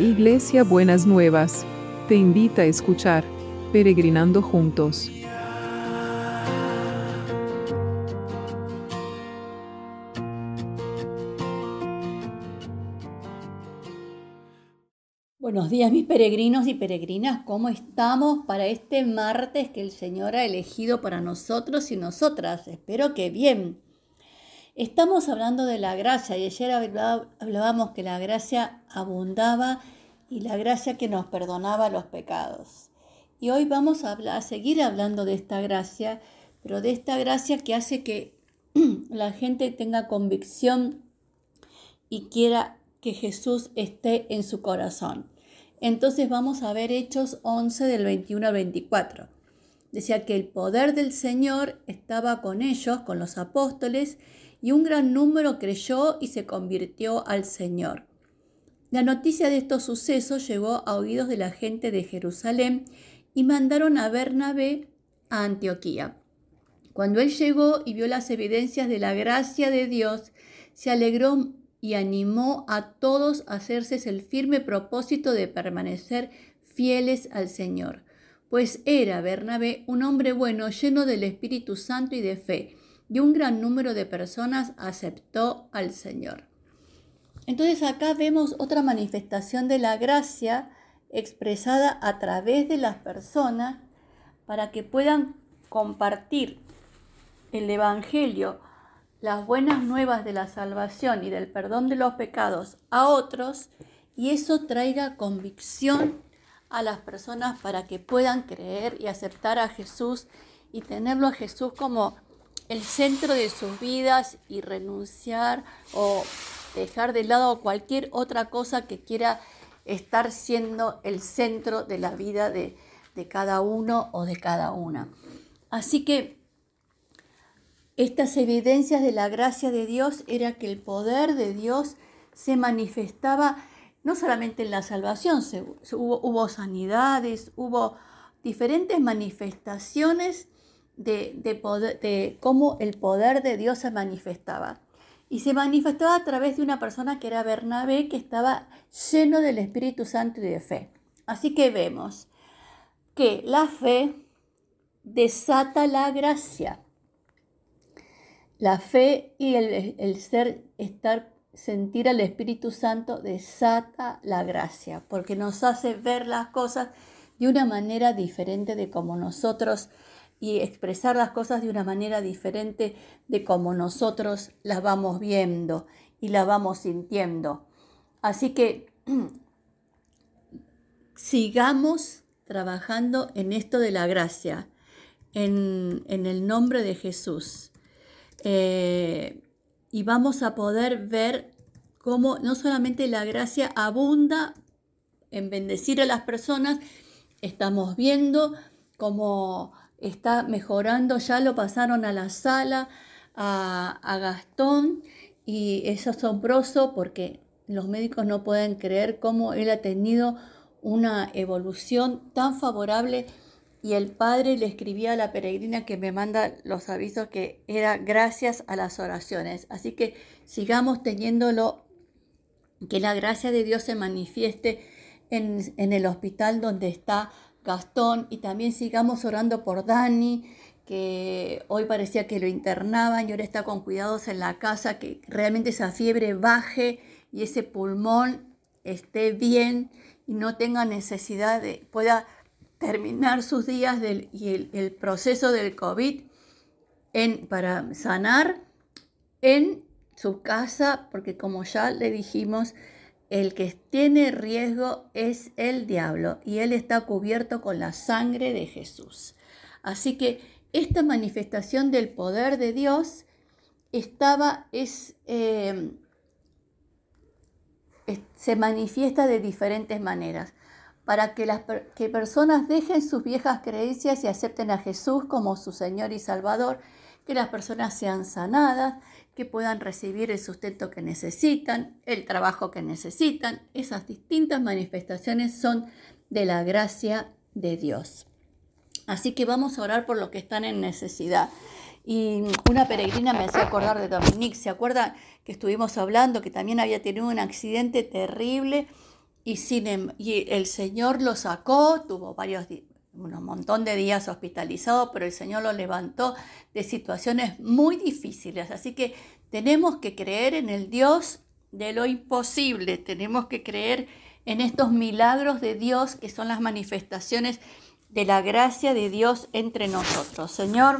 Iglesia Buenas Nuevas, te invita a escuchar Peregrinando Juntos. Buenos días mis peregrinos y peregrinas, ¿cómo estamos para este martes que el Señor ha elegido para nosotros y nosotras? Espero que bien. Estamos hablando de la gracia y ayer hablábamos que la gracia abundaba y la gracia que nos perdonaba los pecados. Y hoy vamos a, seguir hablando de esta gracia, pero de esta gracia que hace que la gente tenga convicción y quiera que Jesús esté en su corazón. Entonces vamos a ver Hechos 11 del 21 al 24. Decía que el poder del Señor estaba con ellos, con los apóstoles, y un gran número creyó y se convirtió al Señor. La noticia de estos sucesos llegó a oídos de la gente de Jerusalén y mandaron a Bernabé a Antioquía. Cuando él llegó y vio las evidencias de la gracia de Dios, se alegró y animó a todos a hacerse el firme propósito de permanecer fieles al Señor, pues era Bernabé un hombre bueno, lleno del Espíritu Santo y de fe, y un gran número de personas aceptó al Señor. Entonces acá vemos otra manifestación de la gracia expresada a través de las personas para que puedan compartir el Evangelio, las buenas nuevas de la salvación y del perdón de los pecados a otros y eso traiga convicción a las personas para que puedan creer y aceptar a Jesús y tenerlo a Jesús como el centro de sus vidas y renunciar o dejar de lado cualquier otra cosa que quiera estar siendo el centro de la vida de, de cada uno o de cada una. Así que estas evidencias de la gracia de Dios era que el poder de Dios se manifestaba no solamente en la salvación, hubo, hubo sanidades, hubo diferentes manifestaciones de, cómo el poder de Dios se manifestaba. Y se manifestaba a través de una persona que era Bernabé, que estaba lleno del Espíritu Santo y de fe. Así que vemos que la fe desata la gracia. La fe y el, el, ser, estar, sentir al Espíritu Santo desata la gracia, porque nos hace ver las cosas de una manera diferente de como nosotros y expresar las cosas de una manera diferente de como nosotros las vamos viendo y las vamos sintiendo. Así que sigamos trabajando en esto de la gracia, en, el nombre de Jesús. Eh, y vamos a poder ver cómo no solamente la gracia abunda en bendecir a las personas, estamos viendo cómo está mejorando, ya lo pasaron a la sala, a, Gastón, y es asombroso porque los médicos no pueden creer cómo él ha tenido una evolución tan favorable y el padre le escribía a la peregrina que me manda los avisos que era gracias a las oraciones. Así que sigamos teniéndolo, que la gracia de Dios se manifieste en, en el hospital donde está Gastón y también sigamos orando por Dani, que hoy parecía que lo internaban y ahora está con cuidados en la casa, que realmente esa fiebre baje y ese pulmón esté bien y no tenga necesidad de, pueda terminar sus días del, y el, proceso del COVID en, para sanar en su casa, porque como ya le dijimos, el que tiene riesgo es el diablo y él está cubierto con la sangre de Jesús. Así que esta manifestación del poder de Dios estaba, es, eh, se manifiesta de diferentes maneras para que las que personas dejen sus viejas creencias y acepten a Jesús como su Señor y Salvador, que las personas sean sanadas, que puedan recibir el sustento que necesitan, el trabajo que necesitan. Esas distintas manifestaciones son de la gracia de Dios. Así que vamos a orar por los que están en necesidad. Y una peregrina me hacía acordar de Dominique. ¿Se acuerda que estuvimos hablando que también había tenido un accidente terrible y, sin, em, y el Señor lo sacó, tuvo varios un montón de días hospitalizado, pero el Señor lo levantó de situaciones muy difíciles. Así que tenemos que creer en el Dios de lo imposible, tenemos que creer en estos milagros de Dios que son las manifestaciones de la gracia de Dios entre nosotros. Señor,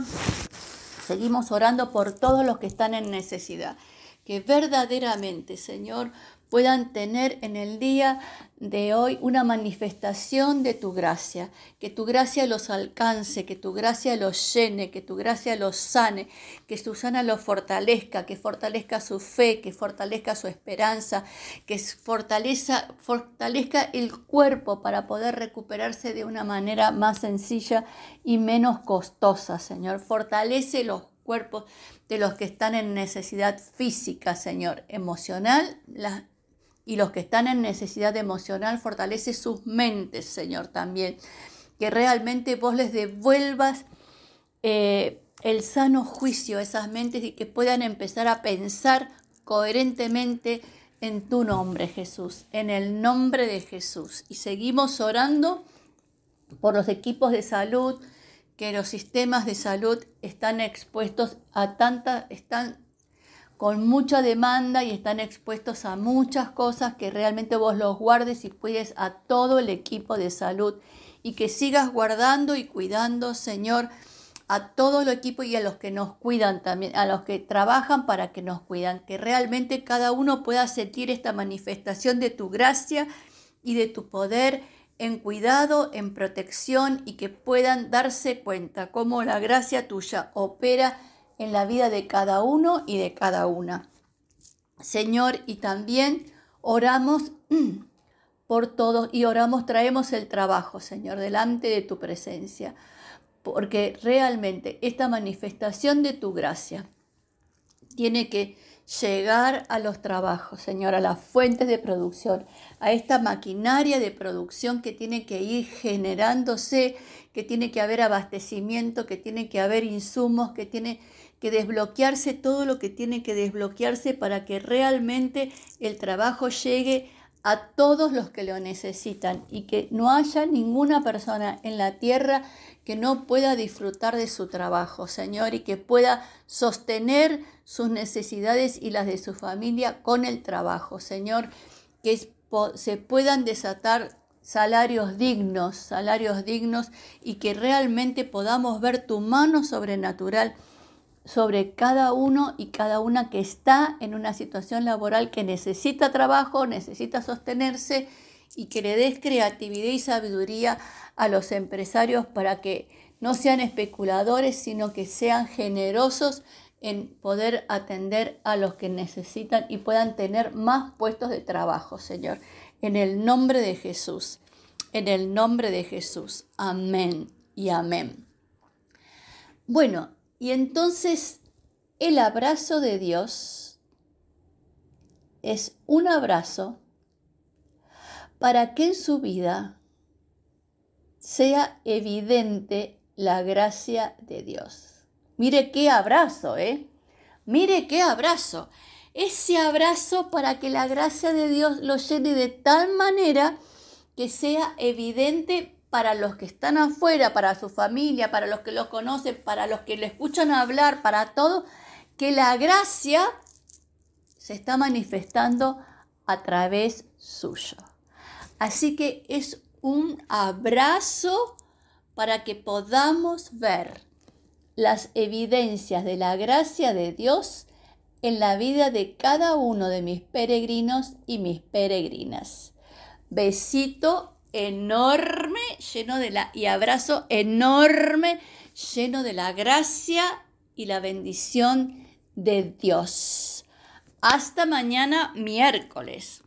seguimos orando por todos los que están en necesidad. Que verdaderamente, Señor, puedan tener en el día de hoy una manifestación de tu gracia, que tu gracia los alcance, que tu gracia los llene, que tu gracia los sane, que su sana los fortalezca, que fortalezca su fe, que fortalezca su esperanza, que fortaleza, fortalezca el cuerpo para poder recuperarse de una manera más sencilla y menos costosa, Señor. Fortalece los cuerpos de los que están en necesidad física, Señor, emocional, la, y los que están en necesidad emocional, fortalece sus mentes, Señor, también. Que realmente vos les devuelvas eh, el sano juicio a esas mentes y que puedan empezar a pensar coherentemente en tu nombre, Jesús, en el nombre de Jesús. Y seguimos orando por los equipos de salud, que los sistemas de salud están expuestos a tanta, están con mucha demanda y están expuestos a muchas cosas que realmente vos los guardes y cuides a todo el equipo de salud. Y que sigas guardando y cuidando, Señor, a todo el equipo y a los que nos cuidan también, a los que trabajan para que nos cuidan, que realmente cada uno pueda sentir esta manifestación de tu gracia y de tu poder en cuidado, en protección y que puedan darse cuenta cómo la gracia tuya opera en la vida de cada uno y de cada una. Señor, y también oramos por todos y oramos, traemos el trabajo, Señor, delante de tu presencia, porque realmente esta manifestación de tu gracia tiene que llegar a los trabajos, Señor, a las fuentes de producción, a esta maquinaria de producción que tiene que ir generándose, que tiene que haber abastecimiento, que tiene que haber insumos, que tiene que desbloquearse todo lo que tiene que desbloquearse para que realmente el trabajo llegue a todos los que lo necesitan y que no haya ninguna persona en la tierra que no pueda disfrutar de su trabajo, Señor, y que pueda sostener sus necesidades y las de su familia con el trabajo, Señor, que se puedan desatar salarios dignos, salarios dignos y que realmente podamos ver tu mano sobrenatural sobre cada uno y cada una que está en una situación laboral que necesita trabajo, necesita sostenerse y que le des creatividad y sabiduría a los empresarios para que no sean especuladores, sino que sean generosos en poder atender a los que necesitan y puedan tener más puestos de trabajo, Señor. En el nombre de Jesús, en el nombre de Jesús. Amén y amén. Bueno, y entonces el abrazo de Dios es un abrazo para que en su vida sea evidente la gracia de Dios. Mire qué abrazo, ¿eh? Mire qué abrazo. Ese abrazo para que la gracia de Dios lo llene de tal manera que sea evidente para los que están afuera, para su familia, para los que lo conocen, para los que le escuchan hablar, para todo, que la gracia se está manifestando a través suyo. Así que es un abrazo para que podamos ver las evidencias de la gracia de Dios en la vida de cada uno de mis peregrinos y mis peregrinas. Besito enorme, lleno de la, y abrazo enorme, lleno de la gracia y la bendición de Dios. Hasta mañana miércoles.